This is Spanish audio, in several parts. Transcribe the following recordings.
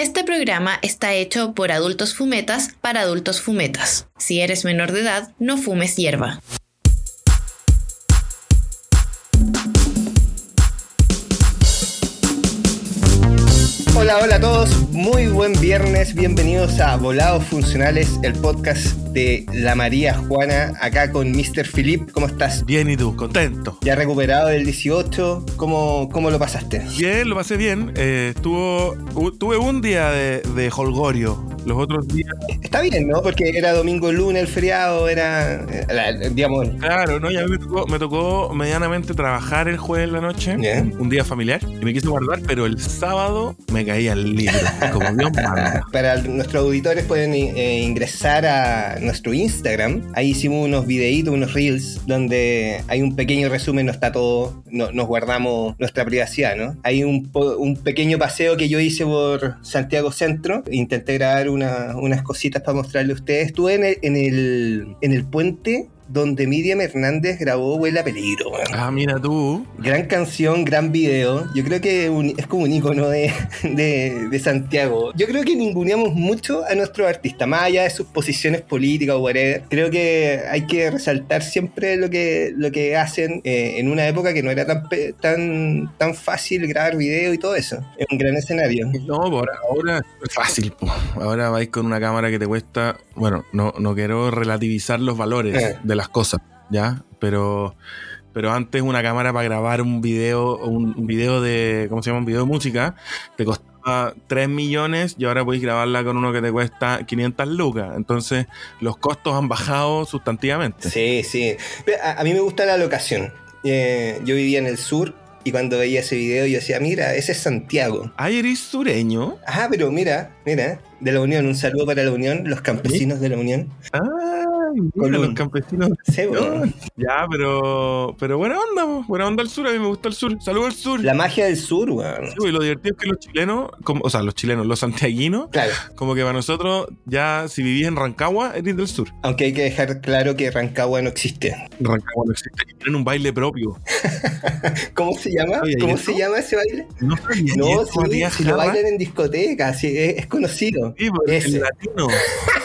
Este programa está hecho por adultos fumetas para adultos fumetas. Si eres menor de edad, no fumes hierba. Hola, hola a todos, muy buen viernes, bienvenidos a Volados Funcionales, el podcast de la María Juana, acá con Mr. Philip, ¿cómo estás? Bien, ¿y tú? Contento. Ya recuperado del 18, ¿cómo, cómo lo pasaste? Bien, lo pasé bien. Eh, estuvo, tuve un día de, de holgorio. Los otros días, Está bien, ¿no? Porque era domingo, lunes, el feriado, era, eh, digamos, claro, ¿no? Ya me tocó, me tocó medianamente trabajar el jueves en la noche, un día familiar, y me quise guardar, pero el sábado me caía el libro, como Dios manda. para nuestros auditores pueden eh, ingresar a nuestro Instagram. Ahí hicimos unos videitos, unos reels, donde hay un pequeño resumen, no está todo, no- nos guardamos nuestra privacidad, ¿no? Hay un, un pequeño paseo que yo hice por Santiago Centro. Intenté grabar una- unas cositas para mostrarle a ustedes. Estuve en el, en el, en el puente donde Miriam Hernández grabó Huela a Peligro. Ah, mira tú. Gran canción, gran video. Yo creo que un- es como un icono de, de- de Santiago. Yo creo que ninguneamos mucho a nuestros artistas, más allá de sus posiciones políticas o whatever. Creo que hay que resaltar siempre lo que, lo que hacen eh, en una época que no era tan, tan, tan fácil grabar video y todo eso. Es un gran escenario. No, por ahora es fácil. po. Ahora vais con una cámara que te cuesta. Bueno, no, no quiero relativizar los valores Eh. de las cosas, ¿ya? Pero, pero antes una cámara para grabar un video, un, un video de. ¿Cómo se llama? Un video de música, te costaba 3 millones y ahora podéis grabarla con uno que te cuesta 500 lucas. Entonces, los costos han bajado sustantivamente. Sí, sí. A, a mí me gusta la locación. Eh, yo vivía en el sur y cuando veía ese video yo decía, mira, ese es Santiago. Ay, eres sureño. Ah, pero mira, mira, de la Unión, un saludo para la Unión, los campesinos de la Unión. Ay, Colún. los campesinos. Ya, pero. Pero buena onda, po. buena onda el sur. A mí me gusta el sur. Saludos al sur. La magia del sur, weón. Sí, y lo divertido es que los chilenos, como, o sea, los chilenos, los santiaguinos, Claro, como que para nosotros, ya si vivís en Rancagua, eres del sur. aunque hay que dejar claro que Rancagua no existe. Rancagua no existe. Y tienen un baile propio. ¿Cómo se llama? Oye, ¿y ¿Cómo se llama ese baile? No No, sí, si lo bailan en discotecas, sí, es, es conocido. Sí, pues, Ese. el latino.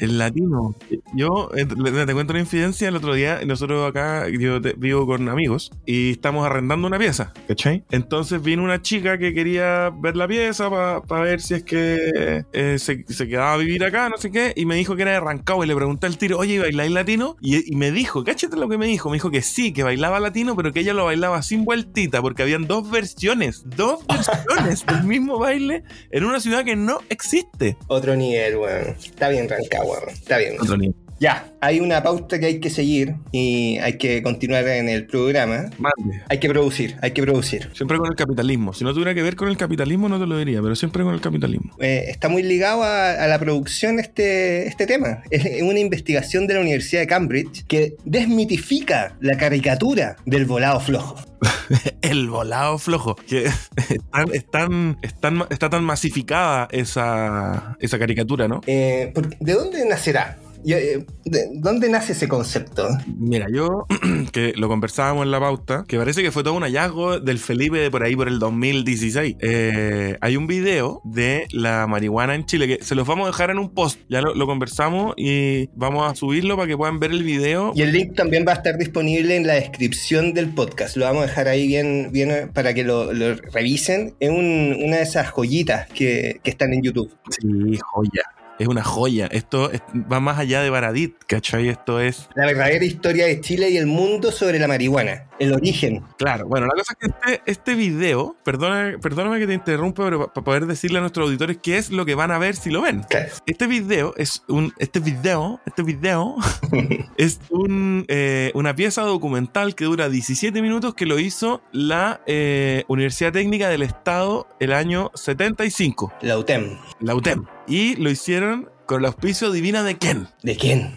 El latino. Yo eh, te cuento una infidencia. El otro día, nosotros acá, yo te- vivo con amigos y estamos arrendando una pieza, ¿cachai? Entonces vino una chica que quería ver la pieza para ver si es que eh, se, se quedaba a vivir acá, no sé qué, y me dijo que era de Rancagua y le pregunté al tiro, oye, ¿bailáis latino? Y, y me dijo, cáchate lo que me dijo, me dijo que sí, que bailaba latino, pero que ella lo bailaba sin vueltita, porque habían dos versiones, dos versiones del mismo baile en una ciudad que no existe. Otro nivel, weón. Está bien Rancagua, weón. Está bien. Otro nivel. Ya, hay una pauta que hay que seguir y hay que continuar en el programa. Mande. Hay que producir, hay que producir. Siempre con el capitalismo. Si no tuviera que ver con el capitalismo, no te lo diría, pero siempre con el capitalismo. Eh, está muy ligado a, a la producción este, este tema. Es una investigación de la Universidad de Cambridge que desmitifica la caricatura del volado flojo. El volado flojo. Que es tan, es tan- es tan- está tan masificada esa, esa caricatura, ¿no? Eh, ¿De dónde nacerá? Eh, ¿De dónde nace ese concepto? Mira, yo que lo conversábamos en la pauta, que parece que fue todo un hallazgo del Felipe de por ahí por el 2016. Eh, hay un video de la marihuana en Chile que se los vamos a dejar en un post. Ya lo, lo conversamos y vamos a subirlo para que puedan ver el video. Y el link también va a estar disponible en la descripción del podcast. Lo vamos a dejar ahí bien, bien para que lo, lo revisen. Es un- una de esas joyitas que, que están en YouTube. Sí, joya. Es una joya. Esto es- va más allá de Baradit, ¿cachai? Esto es. La verdadera historia de Chile y el mundo sobre la marihuana. El origen. Claro, bueno, la cosa es que este, este video, perdona, perdóname que te interrumpa, pero para poder decirle a nuestros auditores qué es lo que van a ver si lo ven. Claro. Este video es un. Este video, este video es un, eh, una pieza documental que dura 17 minutos que lo hizo la eh, Universidad Técnica del Estado el año 75, La UTEM. la UTEM. Y lo hicieron con el auspicio divina de quién? ¿De quién?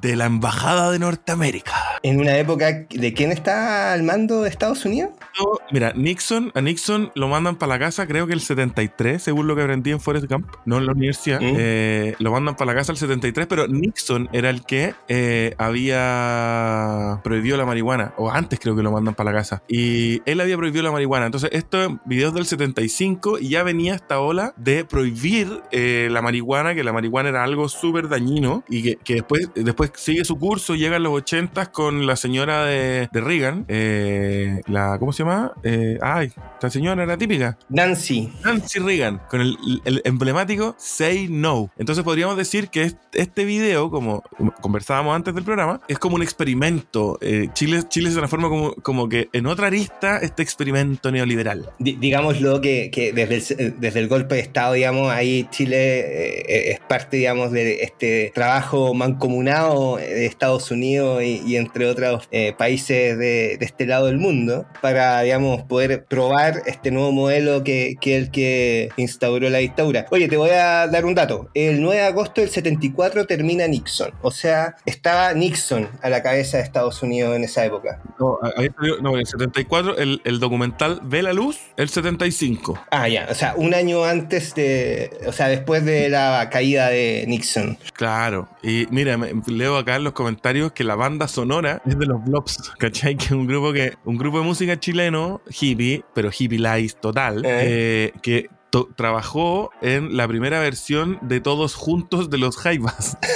De la Embajada de Norteamérica. En una época de quién está al mando de Estados Unidos? No, mira, Nixon, a Nixon lo mandan para la casa, creo que el 73, según lo que aprendí en Forest Camp, no en la universidad. Mm. Eh, lo mandan para la casa el 73, pero Nixon era el que eh, había prohibido la marihuana, o antes creo que lo mandan para la casa. Y él había prohibido la marihuana. Entonces, esto videos del 75 y ya venía esta ola de prohibir eh, la marihuana, que la marihuana era algo súper dañino y que, que después, después sigue su curso, llega en los 80 con la señora de, de Reagan, eh, la, ¿cómo se llama? Eh, ay, esta señora era típica. Nancy. Nancy Reagan, con el, el emblemático Say No. Entonces podríamos decir que est- este video, como conversábamos antes del programa, es como un experimento. Eh, Chile, Chile se transforma como, como que en otra arista este experimento neoliberal. Di- digámoslo que, que desde, el, desde el golpe de Estado, digamos, ahí Chile es parte, digamos, de este trabajo mancomunado de Estados Unidos y, y entre otros eh, países de, de este lado del mundo para, digamos, poder probar este nuevo modelo que, que el que instauró la dictadura. Oye, te voy a dar un dato. El 9 de agosto del 74 termina Nixon. O sea, estaba Nixon a la cabeza de Estados Unidos en esa época. No, en el 74 el, el documental ve la luz, el 75. Ah, ya. O sea, un año antes de... O sea, después de la caída de Nixon. Claro. Y mira, leo acá en los comentarios que la banda sonora es de los Blobs, ¿cachai? Que es un grupo que un grupo de música chileno, hippie, pero hippie light total, eh, que to- trabajó en la primera versión de Todos Juntos de los Jaivas.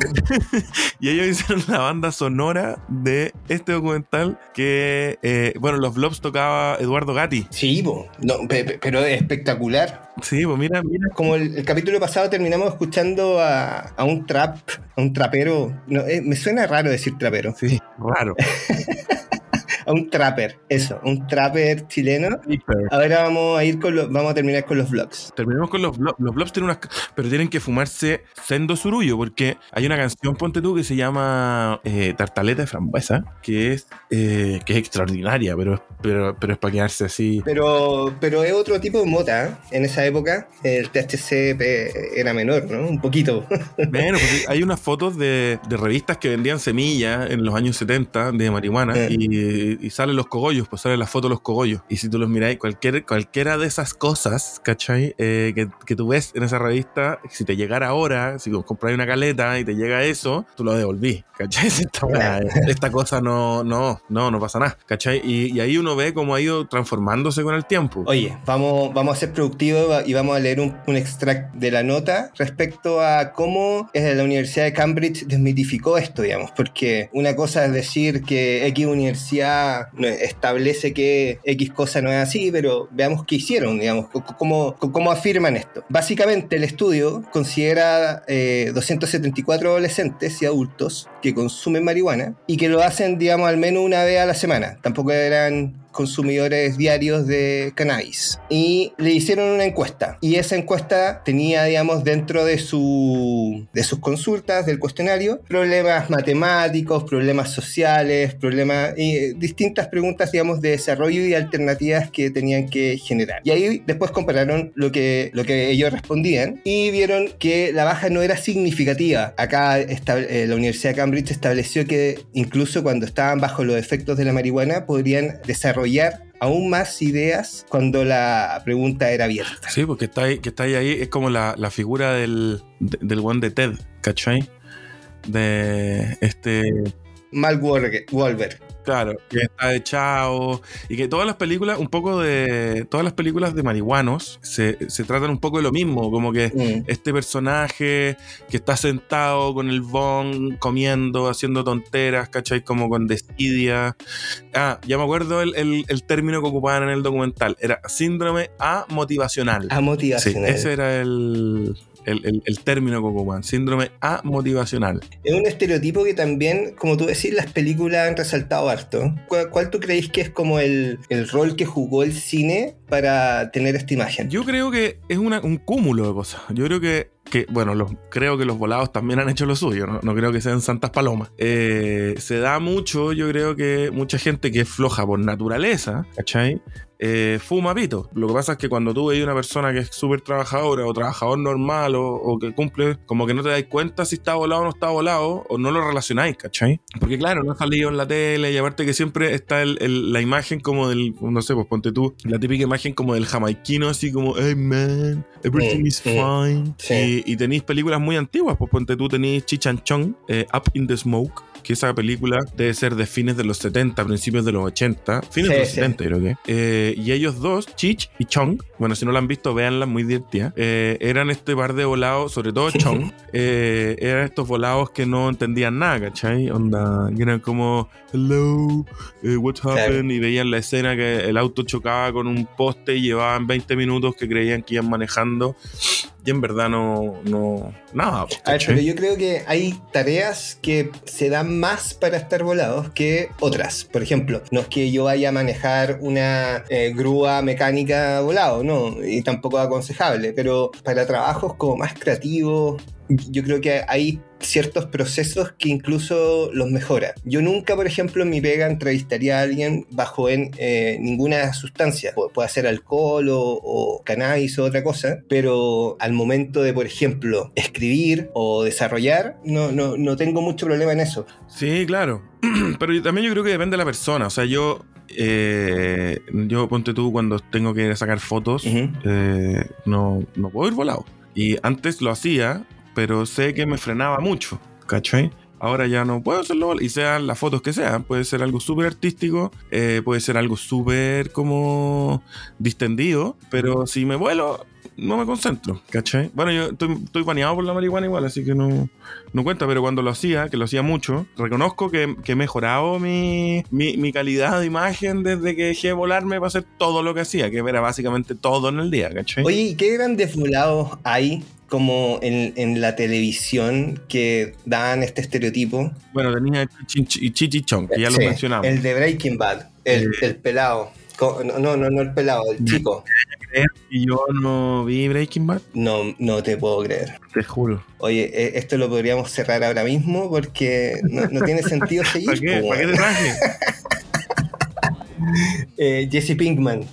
y ellos hicieron la banda sonora de este documental que, eh, bueno, los Blobs tocaba Eduardo Gatti. Sí. No, pero es espectacular. Sí, pues mira, mira. Como el, el capítulo pasado terminamos escuchando a, a un trap, a un trapero. No, eh, me suena raro decir trapero. Sí, raro. A un trapper, eso, un trapper chileno. Ahora vamos a ir con los, vamos a terminar con los vlogs. Terminemos con los blobs. Los blobs tienen unas. Pero tienen que fumarse sendo surullo, porque hay una canción, ponte tú, que se llama eh, Tartaleta de Frambuesa, que es, eh, que es extraordinaria, pero, pero, pero es para quedarse así. Pero, pero es otro tipo de mota. ¿eh? En esa época el THC pe- era menor, ¿no? Un poquito. Bueno, porque hay unas fotos de, de revistas que vendían semillas en los años 70 de marihuana Eh. Y, y salen los cogollos, pues sale la foto de los cogollos. Y si tú los miráis, cualquier, cualquiera de esas cosas, ¿cachai? Eh, que, que tú ves en esa revista, si te llegara ahora, si compras una caleta y te llega eso, tú lo devolví, ¿cachai? Esta, esta cosa no, no, no, no pasa nada, ¿cachai? Y, y ahí uno ve cómo ha ido transformándose con el tiempo. Oye, vamos, vamos a ser productivos y vamos a leer un, un extract de la nota respecto a cómo eh, la Universidad de Cambridge desmitificó esto, digamos, porque una cosa es decir que X universidad establece que X cosa no es así, pero veamos qué hicieron, digamos, cómo, cómo afirman esto. Básicamente el estudio considera eh, 274 adolescentes y adultos que consumen marihuana y que lo hacen, digamos, al menos una vez a la semana. Tampoco eran consumidores diarios de cannabis. Y le hicieron una encuesta. Y esa encuesta tenía, digamos, dentro de, su, de sus consultas, del cuestionario, problemas matemáticos, problemas sociales, problemas eh, distintas preguntas, digamos, de desarrollo y alternativas que tenían que generar. Y ahí después compararon lo que, lo que ellos respondían y vieron que la baja no era significativa. Acá esta- eh, la Universidad de Cambridge estableció que incluso cuando estaban bajo los efectos de la marihuana podrían desarrollar aún más ideas cuando la pregunta era abierta. Sí, porque está ahí, que está ahí, ahí es como la, la figura del, de- del one de Ted, ¿cachai? De este, Mal Wolver. Claro, que está echado y que todas las películas, un poco de, todas las películas de marihuanos se, se tratan un poco de lo mismo, como que Mm. este personaje que está sentado con el bong, comiendo, haciendo tonteras, ¿cachai? Como con desidia. Ah, ya me acuerdo el, el- el término que ocupaban en el documental, era síndrome A motivacional. A Sí, motivacional. ese era el, el, el- el término que ocupan, síndrome A motivacional. Es un estereotipo que también, como tú decís, las películas han resaltado harto. ¿Cuál, cuál tú creéis que es como el, el rol que jugó el cine para tener esta imagen? Yo creo que es una- un cúmulo de cosas. Yo creo que que, bueno, los, creo que los volados también han hecho lo suyo, no, no creo que sean santas palomas. Eh, se da mucho, yo creo que mucha gente que es floja por naturaleza, ¿cachai? Eh, fuma pito. Lo que pasa es que cuando tú ves una persona que es súper trabajadora o trabajador normal o, o que cumple, como que no te dais cuenta si está volado o no está volado o no lo relacionáis, ¿cachai? Porque claro, no ha salido en la tele y aparte que siempre está el- el- la imagen como del, no sé, pues ponte tú, la típica imagen como del jamaiquino así como, hey man, everything is fine. sí. Y, y tenéis películas muy antiguas, pues ponte tú tenéis Chichanchón, eh, Up in the Smoke, que esa película debe ser de fines de los 70, principios de los 80, fines Sí, de los sí. 70 creo que. Eh, y ellos dos, Chich y Chong, bueno, si no la han visto, véanla, muy divertida, eh, eran este par de volados, sobre todo Chong, eh, eran estos volados que no entendían nada, ¿cachai? Onda, que eran como, hello, what happened? Y veían la escena que el auto chocaba con un poste y llevaban 20 minutos que creían que iban manejando. Y en verdad no, no, nada. A ver, pero yo creo que hay tareas que se dan más para estar volados que otras. Por ejemplo, no es que yo vaya a manejar una eh, grúa mecánica volado, no, y tampoco es aconsejable, pero para trabajos como más creativos, yo creo que hay ciertos procesos que incluso los mejora. Yo nunca, por ejemplo, en mi pega entrevistaría a alguien bajo en eh, ninguna sustancia. Pu- Puede ser alcohol o, o cannabis o otra cosa, pero al momento de, por ejemplo, escribir o desarrollar, no, no, no tengo mucho problema en eso. Sí, claro. Pero también yo creo que depende de la persona. O sea, yo, eh, yo ponte tú cuando tengo que sacar fotos, eh, no, no puedo ir volado. Y antes lo hacía, pero sé que me frenaba mucho, ¿cachai? Ahora ya no puedo hacerlo, y sean las fotos que sean, puede ser algo súper artístico, eh, puede ser algo súper como distendido, pero si me vuelo, no me concentro, ¿cachai? Bueno, yo estoy, estoy baneado por la marihuana igual, así que no, no cuenta, pero cuando lo hacía, que lo hacía mucho, reconozco que, que he mejorado mi, mi, calidad de imagen desde que dejé de volarme para hacer todo lo que hacía, que era básicamente todo en el día, ¿cachai? Oye, ¿y qué grandes volados hay como en, en la televisión que dan este estereotipo? Bueno, tenía Chichi Chong, que ya lo mencionamos. El de Breaking Bad, el, Eh. el pelado. No, no, no, el pelado, el chico. Y yo no vi Breaking Bad, No, no te puedo creer. te juro. Oye, eh, esto lo podríamos cerrar ahora mismo porque no, no tiene sentido seguir. ¿Para qué? ¿Para qué te traje? Eh, Jesse Pinkman.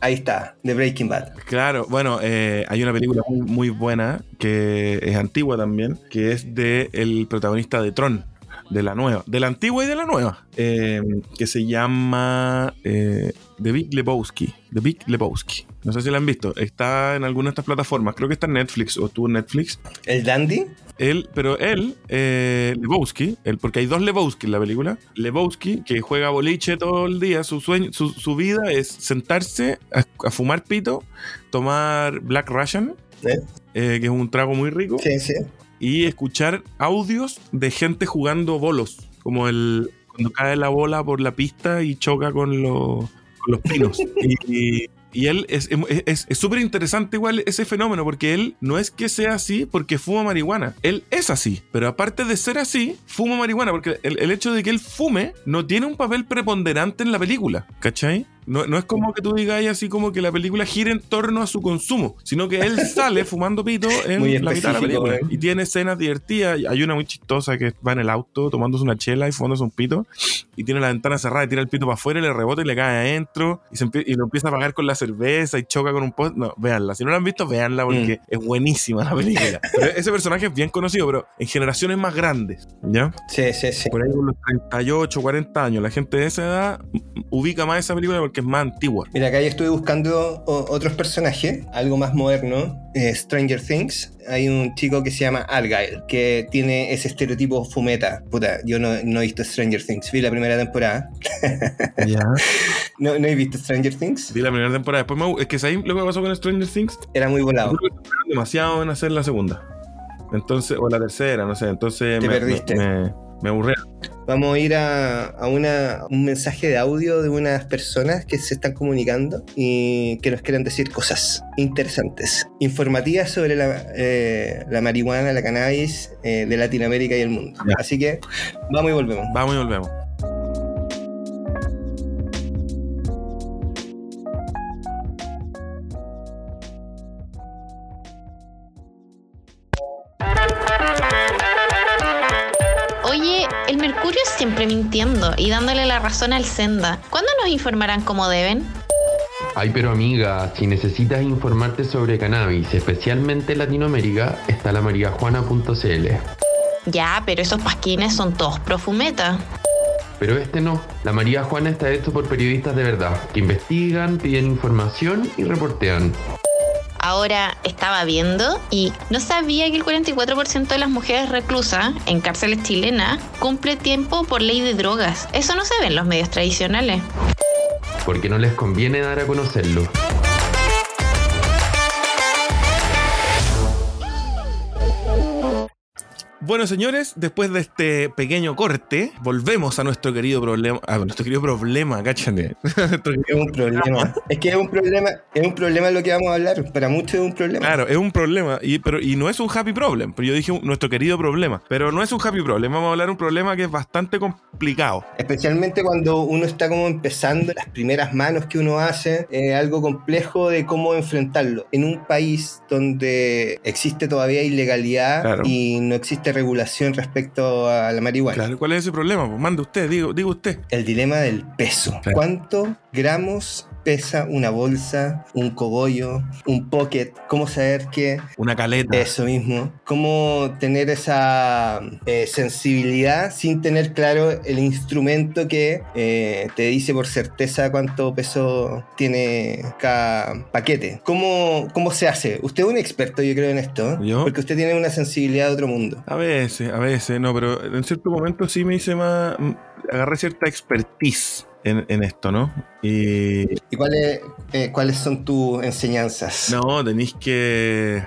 Ahí está, de Breaking Bad. Claro, bueno, eh, hay una película muy, muy buena que es antigua también, que es de el protagonista de Tron, de la nueva, de la antigua y de la nueva, eh, que se llama eh, The Big Lebowski. The Big Lebowski. No sé si la han visto. Está en alguna de estas plataformas. Creo que está en Netflix o estuvo en Netflix. El Dandy. Él, pero él, eh, Lebowski, él, porque hay dos Lebowski en la película. Lebowski, que juega boliche todo el día, su sueño, su, su vida es sentarse a, a fumar pito, tomar Black Russian, ¿eh? eh, que es un trago muy rico, Sí, sí. y escuchar audios de gente jugando bolos, como el cuando cae la bola por la pista y choca con, los- con los pinos. y, y él es es- es súper interesante igual ese fenómeno, porque él no es que sea así porque fuma marihuana, él es así, pero aparte de ser así, fuma marihuana, porque el, el hecho de que él fume no tiene un papel preponderante en la película, ¿cachai? No, no es como que tú digas así como que la película gira en torno a su consumo, sino que él sale fumando pito en la mitad de la película. eh. Y tiene escenas divertidas. Hay una muy chistosa que va en el auto tomándose una chela y fumándose un pito. Y tiene la ventana cerrada y tira el pito para afuera y le rebota y le cae adentro. Y, se y lo empieza a pagar con la cerveza y choca con un post. No, véanla. Si no la han visto, véanla porque Mm. es buenísima la película. Pero ese personaje es bien conocido, pero en generaciones más grandes. ¿Ya? Sí, sí, sí. Por ahí con los 38, 40 años. La gente de esa edad ubica más esa película porque es más antigua. Mira, acá yo estuve buscando otros personajes, algo más moderno. eh, Stranger Things. Hay un chico que se llama Argyle, que tiene ese estereotipo fumeta. Puta, yo no, no he visto Stranger Things. Vi la primera temporada. Ya. No, no he visto Stranger Things. Vi la primera temporada. Después me- es que ¿sabes lo que pasó con Stranger Things? Era muy volado. Creo que tardaron demasiado en hacer la segunda. Entonces, o la tercera, no sé. Entonces Te me, perdiste. me, me. Vamos a ir a, a una, un mensaje de audio de unas personas que se están comunicando y que nos quieren decir cosas interesantes, informativas sobre la, eh, la marihuana, la cannabis eh, de Latinoamérica y el mundo. Ya. Así que vamos y volvemos. Vamos y volvemos. Mintiendo y dándole la razón al Senda. ¿Cuándo nos informarán como deben? Ay, pero amiga, si necesitas informarte sobre cannabis, especialmente en Latinoamérica, está la mariajuana.cl. Ya, pero esos pasquines son todos profumeta. Pero este no. La María Juana está hecho por periodistas de verdad, que investigan, piden información y reportean. Ahora estaba viendo y no sabía que el 44% de las mujeres reclusas en cárceles chilenas cumple tiempo por ley de drogas. Eso no se ve en los medios tradicionales. Porque no les conviene dar a conocerlo. Bueno, señores, después de este pequeño corte, volvemos a nuestro querido problema. A nuestro querido problema, cáchate. es un problema. Es que es un problema, es un problema lo que vamos a hablar. Para muchos es un problema. Claro, es un problema. Y, pero, y no es un happy problem. Pero yo dije nuestro querido problema. Pero no es un happy problem. Vamos a hablar de un problema que es bastante complicado. Especialmente cuando uno está como empezando, las primeras manos que uno hace, algo complejo de cómo enfrentarlo. En un país donde existe todavía ilegalidad y no existe regulación respecto a la marihuana. Claro, ¿cuál es ese problema? Pues mande usted, digo, digo usted. El dilema del peso. ¿Cuántos gramos pesa una bolsa, un cogollo, un pocket, cómo saber que... Una caleta. Eso mismo. Cómo tener esa eh, sensibilidad sin tener claro el instrumento que eh, te dice por certeza cuánto peso tiene cada paquete. ¿Cómo, ¿Cómo se hace? Usted es un experto, yo creo, en esto. ¿Yo? Porque usted tiene una sensibilidad de otro mundo. A veces, a veces, no, pero en cierto momento sí me hice más... Agarré cierta expertise en, esto, ¿no? Y, cuáles, eh, cuáles son tus enseñanzas? No, tenéis que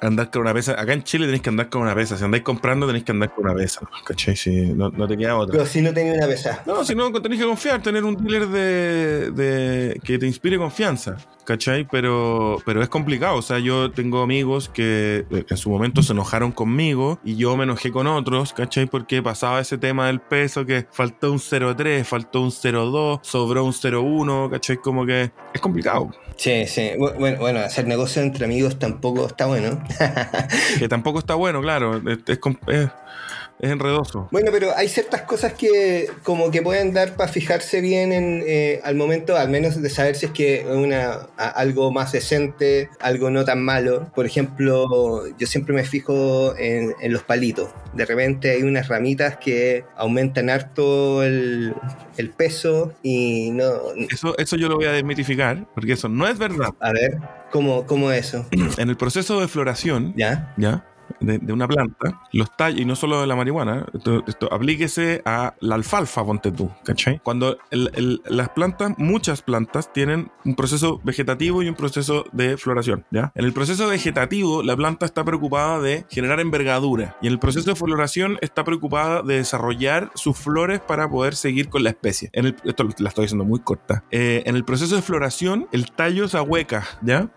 andar con una pesa. Acá en Chile tenéis que andar con una pesa. Si andáis comprando, tenéis que andar con una pesa. ¿Cachai? Si no, no te queda otra. Pero si no tenéis una pesa. No, si no tenéis que confiar, tener un dealer de, de que te inspire confianza. ¿cachai? Pero, pero es complicado. O sea, yo tengo amigos que en su momento se enojaron conmigo y yo me enojé con otros, ¿cachai? Porque pasaba ese tema del peso que faltó un 0,3, faltó un 0,2, sobró un 0,1, ¿cachai? Como que es complicado. Sí, sí. Bueno, hacer negocio entre amigos tampoco está bueno. que tampoco está bueno, claro. es enredoso. Bueno, pero hay ciertas cosas que como que pueden dar para fijarse bien en, eh, al momento, al menos de saber si es que es una, algo más decente, algo no tan malo. Por ejemplo, yo siempre me fijo en, los palitos. De repente hay unas ramitas que aumentan harto el, peso y no... Eso, eso yo lo voy a desmitificar, porque eso no es verdad. A ver, ¿cómo, cómo eso? En el proceso de floración, ¿ya? ¿ya? De, una planta, los tallos, y no solo de la marihuana, esto, aplíquese a la alfalfa, ponte tú, ¿cachai? Cuando las plantas, muchas plantas, tienen un proceso vegetativo y un proceso de floración, ¿ya? En el proceso vegetativo, la planta está preocupada de generar envergadura, y en el proceso de floración está preocupada de desarrollar sus flores para poder seguir con la especie. En esto la estoy diciendo muy corta. Eh, en el proceso de floración, el tallo se ahueca, ¿ya?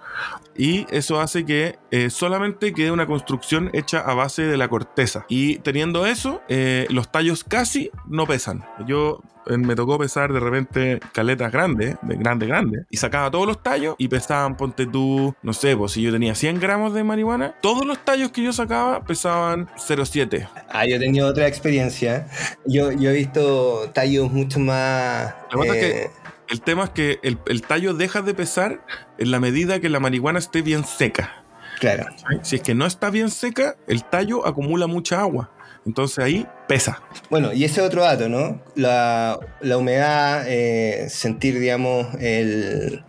Y eso hace que eh, solamente quede una construcción hecha a base de la corteza. Y teniendo eso, eh, los tallos casi no pesan. Yo eh, me tocó pesar de repente caletas grandes, de grande, grande, y sacaba todos los tallos y pesaban, ponte tú, no sé, pues si yo tenía 100 gramos de marihuana, todos los tallos que yo sacaba pesaban 0,7. Ah, yo he tenido otra experiencia. Yo, yo he visto tallos mucho más... que el tema es que el, el, tallo deja de pesar en la medida que la marihuana esté bien seca. Claro. Si es que no está bien seca, el tallo acumula mucha agua. Entonces ahí pesa. Bueno, y ese otro dato, ¿no? La, humedad, eh, sentir, digamos, el,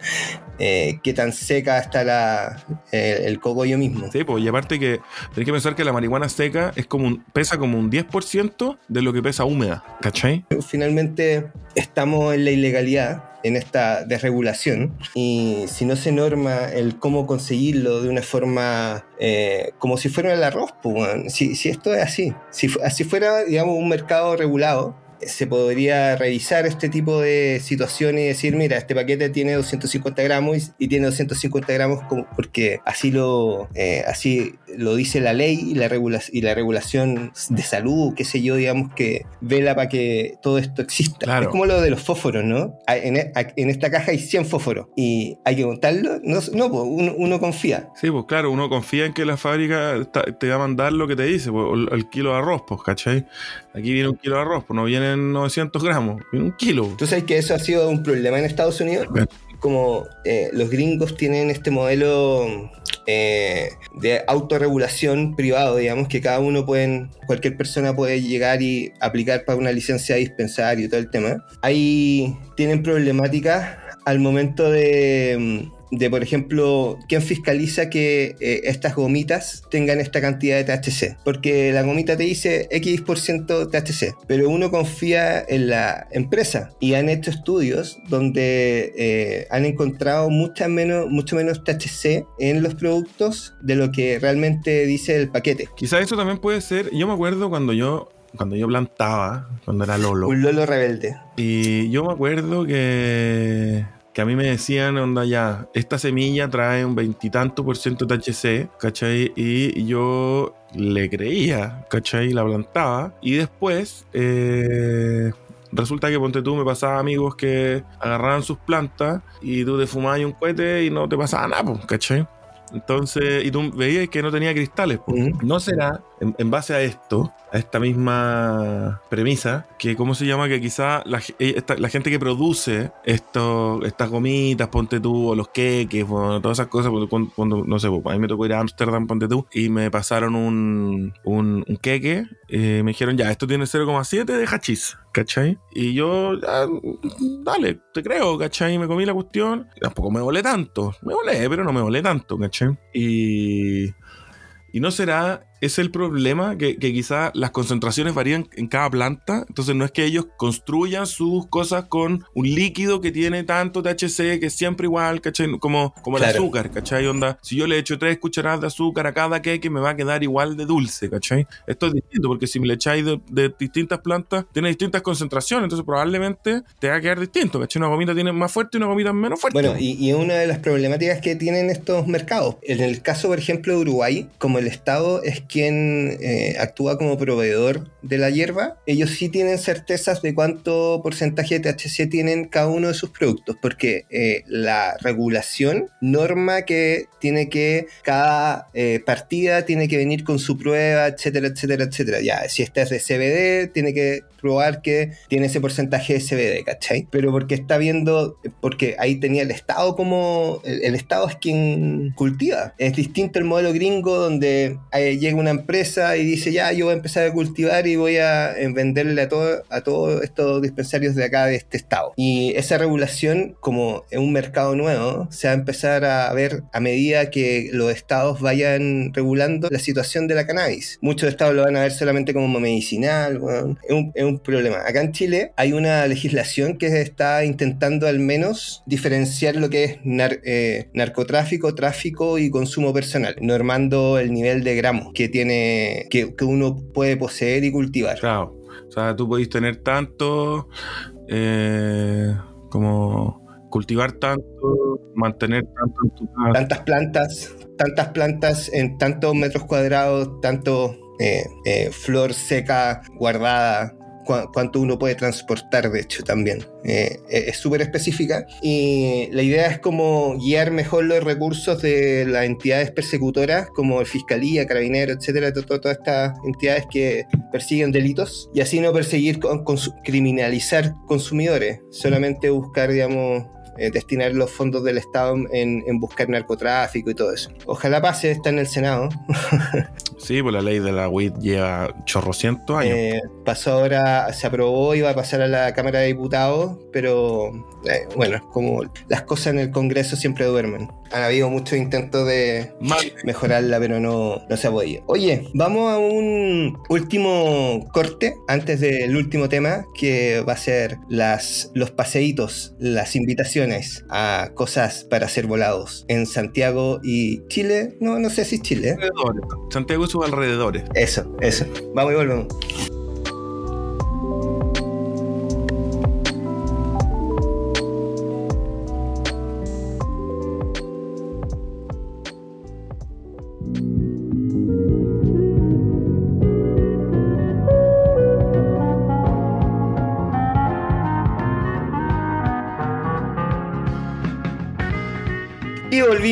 eh, qué tan seca está la, el cogollo mismo. Sí, pues, y aparte que tenés que pensar que la marihuana seca es como un, pesa como un 10% de lo que pesa húmeda, ¿cachai? Finalmente estamos en la ilegalidad en esta desregulación y si no se norma el cómo conseguirlo de una forma eh, como si fuera el arroz, pues, si, si, esto es así, si así fuera, digamos, un mercado regulado, se podría revisar este tipo de situaciones y decir, mira, este paquete tiene 250 gramos y, tiene 250 gramos como, porque así lo, eh, así lo dice la ley y la, regula y la regulación de salud, qué sé yo, digamos, que vela para que todo esto exista. Es como lo de los fósforos, ¿no? En, en, esta caja hay 100 fósforos y hay que contarlo. No, no pues, uno, confía. Sí, pues claro, uno confía en que la fábrica te va a mandar lo que te dice, pues, el kilo de arroz, pues, ¿cachai? Aquí viene un kilo de arroz, pues no vienen 900 gramos, un kilo. ¿Tú sabes que eso ha sido un problema en Estados Unidos? Como eh, los gringos tienen este modelo eh, de autorregulación privado, digamos, que cada uno puede, cualquier persona puede llegar y aplicar para una licencia de dispensario y todo el tema. Ahí tienen problemáticas al momento de de, por ejemplo, quién fiscaliza que eh, estas gomitas tengan esta cantidad de THC. Porque la gomita te dice X% por ciento THC, pero uno confía en la empresa y han hecho estudios donde eh, han encontrado mucha menos, mucho menos THC en los productos de lo que realmente dice el paquete. Quizá eso también puede ser, yo me acuerdo cuando yo cuando yo plantaba, cuando era Lolo. Un Lolo rebelde. Y yo me acuerdo que que a mí me decían, onda, ya, esta semilla trae un veintitanto por ciento de THC, ¿cachai? Y yo le creía, ¿cachai? La plantaba. Y después, eh, resulta que ponte tú, me pasaba amigos que agarraban sus plantas y tú te fumabas un cohete y no te pasaba nada, ¿cachai? Entonces, y tú veías que no tenía cristales. ¿No será, en, base a esto, a esta misma premisa, que cómo se llama, que quizá la, eh, la gente que produce esto, estas gomitas, ponte tú, o los queques, o todas esas cosas, cuando, no sé, pues, a mí me tocó ir a Ámsterdam, ponte tú, y me pasaron un, un, un queque, y me dijeron, ya, esto tiene 0,7 de hachís, ¿cachai? Y yo, dale, te creo, ¿cachai? Me comí la cuestión, tampoco me volé tanto, me volé, pero no me volé tanto, ¿cachai? Y... Y no será es el problema, que, que quizá las concentraciones varían en cada planta, entonces no es que ellos construyan sus cosas con un líquido que tiene tanto THC que es siempre igual, ¿cachai? Como, como el azúcar, ¿cachai? Onda, si yo le echo tres cucharadas de azúcar a cada cake me va a quedar igual de dulce, ¿cachai? Esto es distinto porque si me le echáis de, distintas plantas, tiene distintas concentraciones, entonces probablemente te va a quedar distinto, ¿cachai? Una gomita tiene más fuerte y una gomita menos fuerte. Bueno, y, y una de las problemáticas que tienen estos mercados, en el caso, por ejemplo, de Uruguay, como el Estado es quien eh, actúa como proveedor de la hierba, ellos sí tienen certezas de cuánto porcentaje de THC tienen cada uno de sus productos, porque eh, la regulación norma que tiene que cada eh, partida tiene que venir con su prueba, etcétera, etcétera, etcétera. Ya, si esta es de CBD, tiene que probar que tiene ese porcentaje de CBD, ¿cachai? Pero porque está viendo, porque ahí tenía el Estado como, el, Estado es quien cultiva. Es distinto el modelo gringo donde llega una empresa y dice, ya, yo voy a empezar a cultivar y voy a eh, venderle a todos a todos estos dispensarios de acá, de este Estado. Y esa regulación, como en un mercado nuevo, se va a empezar a ver a medida que los estados vayan regulando la situación de la cannabis. Muchos estados lo van a ver solamente como medicinal, es, un, es un problema. Acá en Chile hay una legislación que está intentando al menos diferenciar lo que es eh, narcotráfico, tráfico y consumo personal, normando el nivel de gramos que tiene, que, que uno puede poseer y cultivar. Claro. O sea, tú podés tener tanto eh, como cultivar tanto, mantener tanto en tu casa. Tantas plantas, tantas plantas en tantos metros cuadrados, tanto eh, flor seca guardada cuánto uno puede transportar, de hecho, también. Eh, eh, es súper específica y la idea es como guiar mejor los recursos de las entidades persecutoras como Fiscalía, Carabinero, etcétera, todas estas entidades que persiguen delitos y así no perseguir, con, criminalizar consumidores, solamente buscar, digamos, eh, destinar los fondos del Estado en, buscar narcotráfico y todo eso. Ojalá pase, está en el Senado. sí, pues la ley de la WIT lleva chorrocientos años. Eh, pasó ahora, se aprobó, iba a pasar a la Cámara de Diputados, pero eh, bueno, como las cosas en el Congreso siempre duermen. Han habido muchos intentos de mejorarla, pero no, no se ha podido. Oye, vamos a un último corte antes del último tema, que va a ser las, los paseitos, las invitaciones a cosas para ser volados en Santiago y Chile. No, no sé si Chile. Santiago y sus alrededores. Eso, eso. Vamos y volvemos.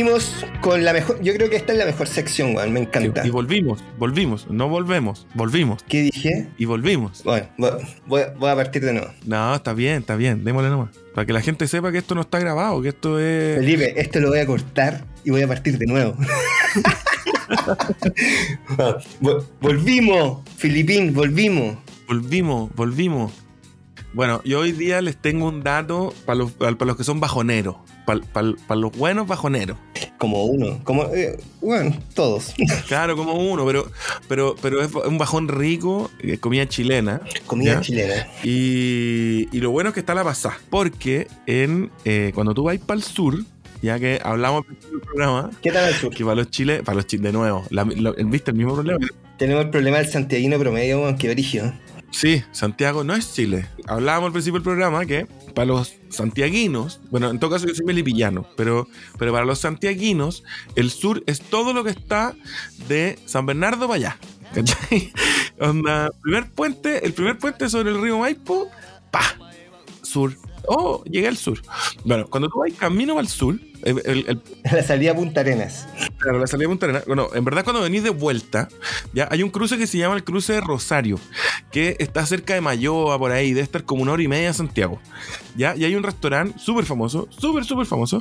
Volvimos con la mejor. Yo creo que esta es la mejor sección, weón. Me encanta. Y volvimos, volvimos, no volvemos, volvimos. ¿Qué dije? Y volvimos. Bueno, voy, a partir de nuevo. No, está bien, está bien, démosle nomás. Para que la gente sepa que esto no está grabado, que esto es. Felipe, esto lo voy a cortar y voy a partir de nuevo. Vol- volvimos, Filipín, volvimos. Volvimos, volvimos. Bueno, yo hoy día les tengo un dato para los, para los que son bajoneros. Para los buenos bajoneros. Como uno, como, eh, bueno, todos. Claro, como uno, pero, pero, pero es un bajón rico, eh, comida chilena. Comida ¿Ya? chilena. Y, y lo bueno es que está la pasada. Porque en, eh, cuando tú vas para el sur, ya que hablamos al principio del programa, ¿Qué tal al sur? que para los chiles, para los chiles, de nuevo, la- lo- ¿viste el mismo problema? Tenemos el problema del santiaguino promedio, que origen. Sí, Santiago no es Chile. Hablábamos al principio del programa que para los santiaguinos, bueno, en todo caso yo soy melipillano, pero, pero para los santiaguinos, el sur es todo lo que está de San Bernardo para allá. Primer puente, el primer puente sobre el río Maipo, pa, sur. Oh, llegué al sur. Bueno, cuando tú vas camino al sur, el- el- el La salida a Punta Arenas. Claro, la salida de Punta Arenas. Bueno, en verdad cuando venís de vuelta, ya hay un cruce que se llama el cruce de Rosario, que está cerca de Mayoa, por ahí, debe estar como una hora y media a Santiago. Ya, y hay un restaurante súper famoso, súper, súper famoso,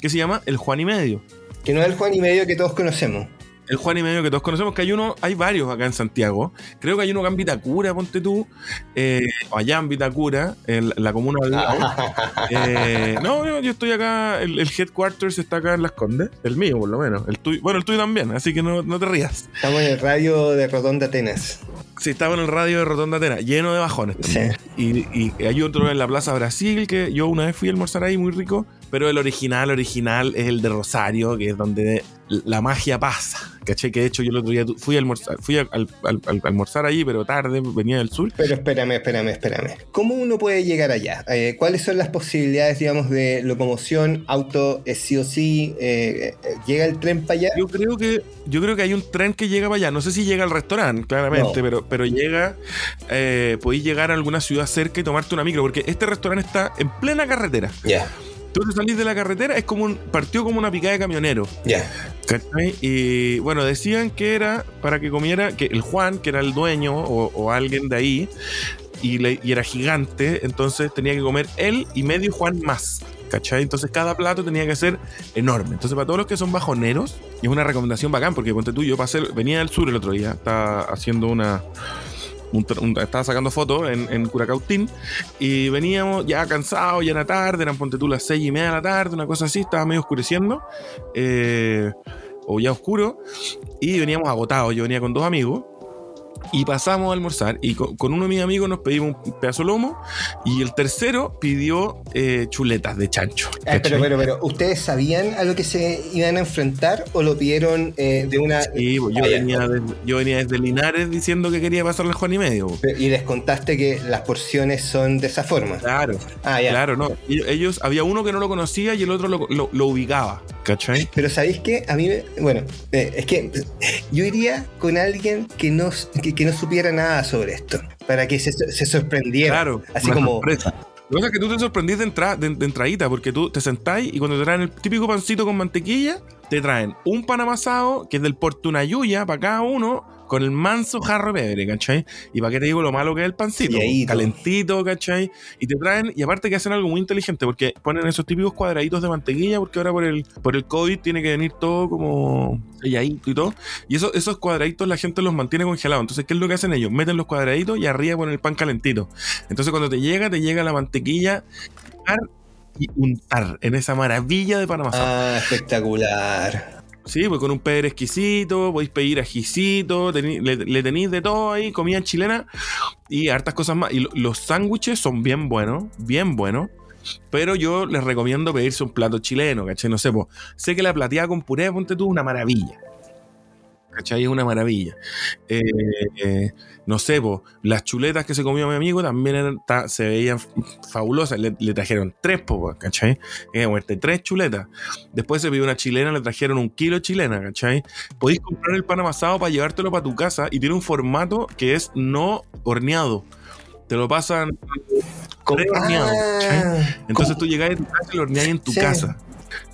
que se llama El Juan y Medio. Que no es el Juan y medio que todos conocemos. El Juan y Medio que todos conocemos, que hay uno, hay varios acá en Santiago. Creo que hay uno acá en Vitacura, ponte tú, eh, o allá en Vitacura, en la comuna al lado. Eh, no, yo, yo estoy acá, el, el headquarters está acá en Las Condes, el mío por lo menos, el tuyo, bueno, el tuyo también, así que no, no te rías. Estamos en el radio de Rotonda Atenas. Sí, estaba en el radio de Rotonda Atena, lleno de bajones. también. Y, y hay otro en la Plaza Brasil, que yo una vez fui a almorzar ahí, muy rico. Pero el original, original, es el de Rosario, que es donde la magia pasa. ¿Cachai? Que de hecho yo el otro día fui a almorzar, fui a, al- al- al- almorzar ahí, pero tarde, venía del sur. Pero espérame, espérame, espérame. ¿Cómo uno puede llegar allá? Eh, ¿Cuáles son las posibilidades, digamos, de locomoción, auto, eh, sí o sí? eh, eh, ¿Llega el tren para allá? Yo creo que yo creo que hay un tren que llega para allá. No sé si llega al restaurante, claramente, No. pero, pero llega. Eh, podéis llegar a alguna ciudad cerca y tomarte una micro, porque este restaurante está en plena carretera. Ya, Tú te salís de la carretera, es como un, partió como una picada de camionero. ya. ¿Cachai? Y bueno, decían que era para que comiera, que el Juan, que era el dueño o, o alguien de ahí, y, le- y era gigante, entonces tenía que comer él y medio Juan más. ¿Cachai? Entonces cada plato tenía que ser enorme. Entonces para todos los que son bajoneros, es una recomendación bacán, porque ponte tú, yo pasé, venía del sur el otro día, estaba haciendo una... estaba sacando fotos en, en Curacautín y veníamos ya cansados, ya era tarde, eran ponte tú las seis y media de la tarde, una cosa así, estaba medio oscureciendo. eh, o ya oscuro, y veníamos agotados. Yo venía con dos amigos y pasamos a almorzar. Y con, con uno de mis amigos nos pedimos un pedazo de lomo, y el tercero pidió eh, chuletas de chancho. Ah, pero, pero, pero, ¿ustedes sabían a lo que se iban a enfrentar o lo pidieron eh, de una... Sí, pues, yo, Ah, venía desde, yo venía desde Linares diciendo que quería pasarle Juan y medio. pues. Y les contaste que las porciones son de esa forma. Claro, Ah, ya. claro, no. Ellos, había uno que no lo conocía y el otro lo, lo- lo ubicaba, ¿cachai? Pero ¿sabéis qué? A mí, bueno, eh, es que yo iría con alguien que no, que, que no supiera nada sobre esto, para que se, se sorprendiera. Claro, Así como, sorpresa. Lo que pasa es que tú te sorprendís de, entra- de, de entradita, porque tú te sentáis y cuando te traen el típico pancito con mantequilla, te traen un pan amasado que es del Portunayuya para cada uno, con el manso jarro de pebre, ¿cachai? Y para qué te digo lo malo que es el pancito, calentito, ¿cachai? Y te traen, y aparte que hacen algo muy inteligente, porque ponen esos típicos cuadraditos de mantequilla, porque ahora por el, por el COVID tiene que venir todo como selladito y todo. Y eso, esos cuadraditos la gente los mantiene congelados. Entonces, ¿qué es lo que hacen ellos? Meten los cuadraditos y arriba ponen el pan calentito. Entonces, cuando te llega, te llega la mantequilla y untar en esa maravilla de pan amasado. ah, espectacular. Sí, pues con un pebre exquisito, podéis pedir ajicito, le, tenéis de todo ahí, comida chilena y hartas cosas más. Y lo- los sándwiches son bien buenos, bien buenos. Pero yo les recomiendo pedirse un plato chileno, ¿cachai? No sé, pues, sé que la plateada con puré, ponte tú, una maravilla. ¿cachai? Es una maravilla. Eh, eh, no sé, po, las chuletas que se comió mi amigo también eran, ta- se veían fabulosas. Le, le trajeron tres, po, ¿cachai? Eh, muerte, tres chuletas. Después se pidió una chilena, le trajeron un kilo de chilena, ¿cachai? Podéis comprar el pan amasado para llevártelo para tu casa y tiene un formato que es no horneado. Te lo pasan ¿cachai? Ah, Entonces como- tú llegás a tu casa y lo horneás en tu Sí. casa.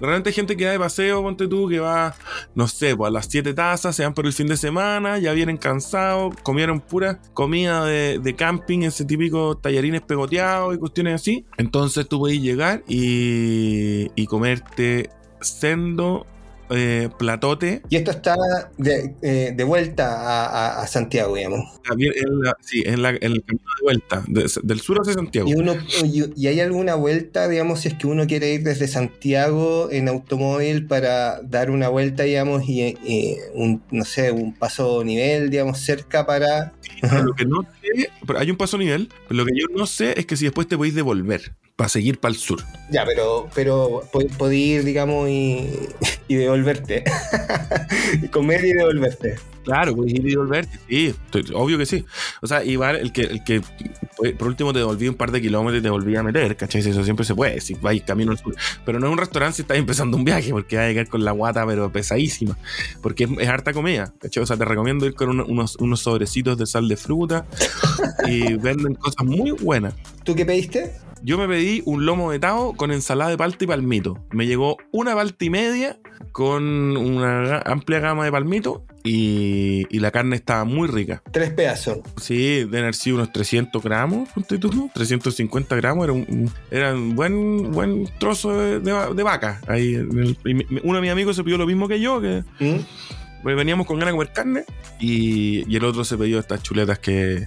Realmente hay gente que va de paseo, ponte tú, que va, no sé, pues a las 7 tazas, se van por el fin de semana, ya vienen cansados, comieron pura comida de, de camping, ese típico tallarines pegoteados y cuestiones así. Entonces tú puedes llegar y, y comerte sendo eh, platote. Y esto está de, eh, de vuelta a, a- a Santiago, digamos. también en la- sí, en, la- en el camino de vuelta, de- del sur hacia Santiago. Y, uno, y, y hay alguna vuelta, digamos, si es que uno quiere ir desde Santiago en automóvil para dar una vuelta, digamos, y, y un, no sé, un paso nivel, digamos, cerca para... Lo que no sé, pero hay un paso nivel, pero lo que yo no sé es que si después te podéis devolver para seguir para el sur. Ya, pero, pero po- podés ir, digamos, y, y devolverte. Comer y devolverte. Claro, puedes ir y devolverte, sí, obvio que sí. O sea, igual el que, el que pues, por último te devolví un par de kilómetros y te volví a meter, ¿cachai? Eso siempre se puede, si vais camino al sur. Pero no es un restaurante si estás empezando un viaje, porque vas a llegar con la guata, pero pesadísima. Porque es, es harta comida, ¿cachai? O sea, te recomiendo ir con uno- unos, unos sobrecitos de sal de fruta y venden cosas muy buenas. ¿Tú qué pediste? Yo me pedí un lomo de tao con ensalada de palta y palmito. Me llegó una palta y media con una amplia gama de palmito y, y la carne estaba muy rica. Tres pedazos. Sí, deben haber sido unos 300 gramos, ponte tú, ¿no? 350 gramos, era un, un- era un buen, buen trozo de, de de vaca. Ahí uno de mis amigos se pidió lo mismo que yo, que ¿Mm? pues, veníamos con ganas de comer carne y, y el otro se pidió estas chuletas que...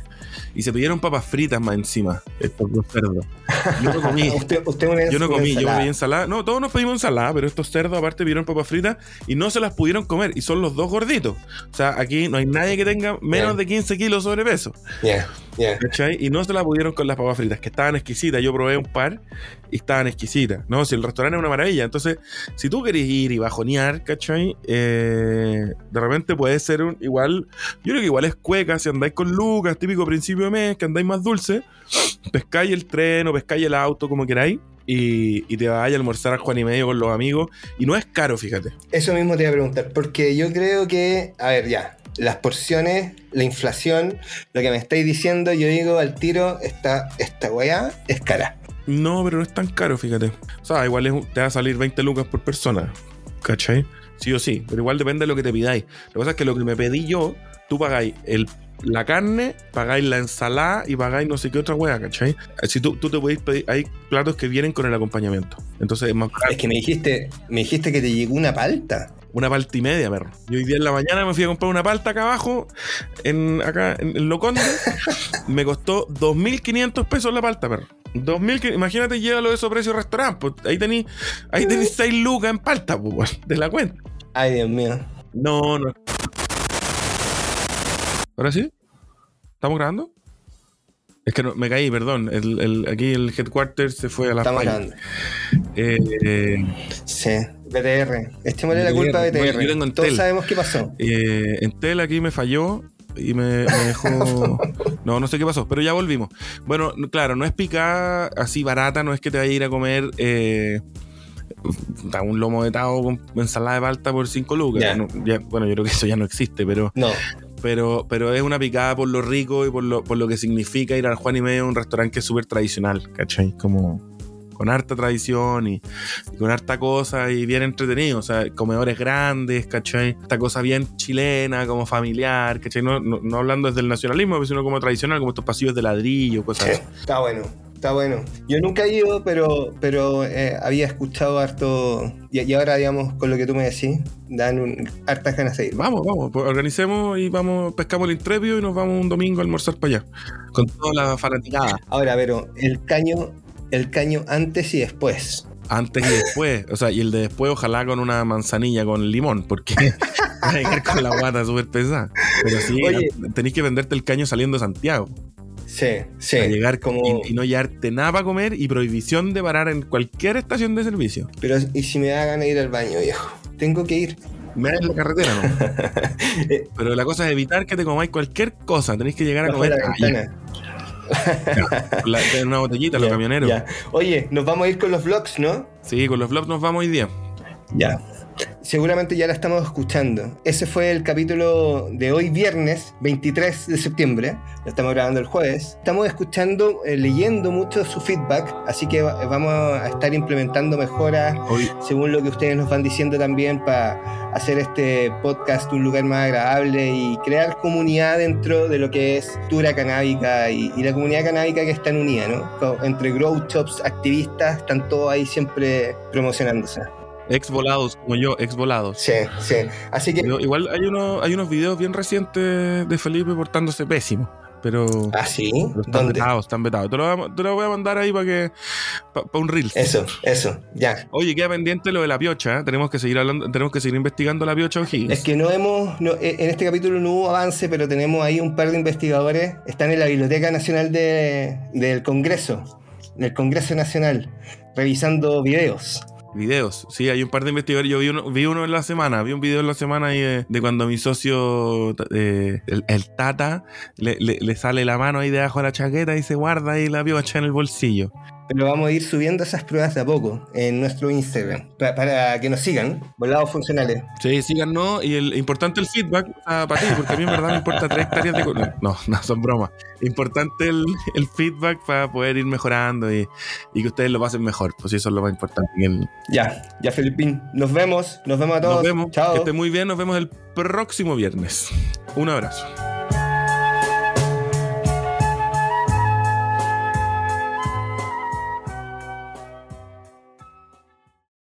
Y se pidieron papas fritas más encima, estos dos cerdos. Yo no comí. Usted, usted una, Yo no comí, yo me ensalada. pedí ensalada. No, todos nos pedimos ensalada, pero estos cerdos aparte pidieron papas fritas y no se las pudieron comer. Y son los dos gorditos. O sea, aquí no hay nadie que tenga menos de 15 kilos sobrepeso. Ya. ¿Cachai? Y no se las pudieron con las papas fritas, que estaban exquisitas. Yo probé un par y estaban exquisitas. No, si el restaurante es una maravilla. Entonces, si tú querés ir y bajonear, ¿cachai? Eh, de repente puede ser un, igual. Yo creo que igual es cueca si andáis con Lucas, típico principio de mes, que andáis más dulce. Pescáis el tren o pescáis el auto, como queráis. Y, y te vais a almorzar a Juan y medio con los amigos. Y no es caro, fíjate. Eso mismo te iba a preguntar, porque yo creo que, a ver, ya, las porciones, la inflación, lo que me estáis diciendo, yo digo al tiro, esta, esta weá es cara. No, pero no es tan caro, fíjate. O sea, igual es te va a salir 20 lucas por persona. ¿Cachai? Sí o sí. Pero igual depende de lo que te pidáis. Lo que pasa es que lo que me pedí yo, tú pagáis el, la carne, pagáis la ensalada y pagáis no sé qué otra hueá, ¿cachai? Si tú, tú te podéis pedir, hay platos que vienen con el acompañamiento. Entonces es más. Es que me dijiste, me dijiste que te llegó una palta. Una palta y media, perro. Yo hoy día en la mañana me fui a comprar una palta acá abajo, en, acá en, Loconde. me costó 2.500 pesos la palta, perro. 2.500, imagínate, llévalo de esos precios restaurante. Pues ahí tenéis ahí tení 6 lucas en palta, pues, de la cuenta. Ay, Dios mío. No, no. ¿Ahora sí? ¿Estamos grabando? Es que no, me caí, perdón. El, el- aquí el headquarter se fue a la Estamos. Eh, Sí, BTR. Echémosle la culpa a BTR. Bueno, yo tengo en Todos sabemos qué pasó. Eh, Entel aquí me falló y me, me dejó. No, no sé qué pasó, pero ya volvimos. Bueno, claro, no es picada así barata, no es que te vaya a ir a comer eh, un lomo de tao con ensalada de palta por 5 lucas. Ya. No, ya- bueno, yo creo que eso ya no existe, pero, No, pero, pero es una picada por lo rico y por lo, por lo que significa ir al Juan y Medio, un restaurante que es súper tradicional, ¿cachai? Como con harta tradición y, y con harta cosa y bien entretenido, o sea, comedores grandes, ¿cachai? Esta cosa bien chilena, como familiar, ¿cachai? No, no, no hablando desde el nacionalismo, sino como tradicional, como estos pasillos de ladrillo, cosas así. está bueno. Está bueno. Yo nunca he ido, pero, pero eh, había escuchado harto. Y, y ahora, digamos, con lo que tú me decís, dan un, hartas ganas de ir. Vamos, vamos, pues organicemos y vamos, pescamos el intrépido y nos vamos un domingo a almorzar para allá. Con toda la fanaticada. Ahora, pero el caño, el caño antes y después. Antes y después. O sea, y el de después, ojalá con una manzanilla con limón, porque va a llegar con la guata súper pesada. Pero sí, tenéis que venderte el caño saliendo de Santiago. Sí, sí. Llegar como... y, y no llevarte nada para comer y prohibición de parar en cualquier estación de servicio. Pero, ¿y si me da ganas ir al baño, viejo? Tengo que ir. me en la carretera, ¿no? Pero la cosa es evitar que te comáis cualquier cosa. Tenéis que llegar a Bajo comer. la. La- una botellita, los camioneros. ya. Oye, nos vamos a ir con los vlogs, ¿no? Sí, con los vlogs nos vamos hoy día. Ya. Seguramente ya la estamos escuchando. Ese fue el capítulo de hoy viernes 23 de septiembre. Lo estamos grabando el jueves. Estamos escuchando, eh, leyendo mucho su feedback, así que va- vamos a estar implementando mejoras Hoy, según lo que ustedes nos van diciendo también para hacer este podcast un lugar más agradable y crear comunidad dentro de lo que es cultura canábica y, y la comunidad canábica que está en unida, ¿no? Entre grow shops, activistas, están todos ahí siempre promocionándose. Ex volados, como yo, ex volados. Sí, sí. Así que... Igual hay unos, hay unos videos bien recientes de Felipe portándose pésimo. Pero, Ah, sí. pero están ¿Dónde? vetados, están vetados. Te lo, voy a- te lo voy a mandar ahí para que. Para un reel. Eso, eso, ya. Oye, queda pendiente lo de la piocha. ¿eh? Tenemos que seguir hablando, tenemos que seguir investigando la piocha O'Higgins. Es que no hemos, no, eh, en este capítulo no hubo avance, pero tenemos ahí un par de investigadores. Están en la Biblioteca Nacional de- del Congreso, en el Congreso Nacional, revisando videos. Videos, sí, hay un par de investigadores. Yo vi uno, vi uno en la semana, vi un video en la semana ahí de, cuando mi socio, eh, el, Tata, le, le- le sale la mano ahí debajo de la chaqueta y se guarda ahí la piocha en el bolsillo. Pero vamos a ir subiendo esas pruebas de a poco en nuestro Instagram, pa- para, que nos sigan, volados funcionales. Sí, síganos y el importante el feedback ah, para ti, porque a mí en verdad me importa tres hectáreas de... No, no, son bromas. Importante el, el feedback para poder ir mejorando y, y que ustedes lo pasen mejor, pues eso es lo más importante. El- Ya, ya Felipín. Nos vemos, nos vemos a todos. nos vemos, Chao. que esté muy bien, nos vemos el próximo viernes. Un abrazo.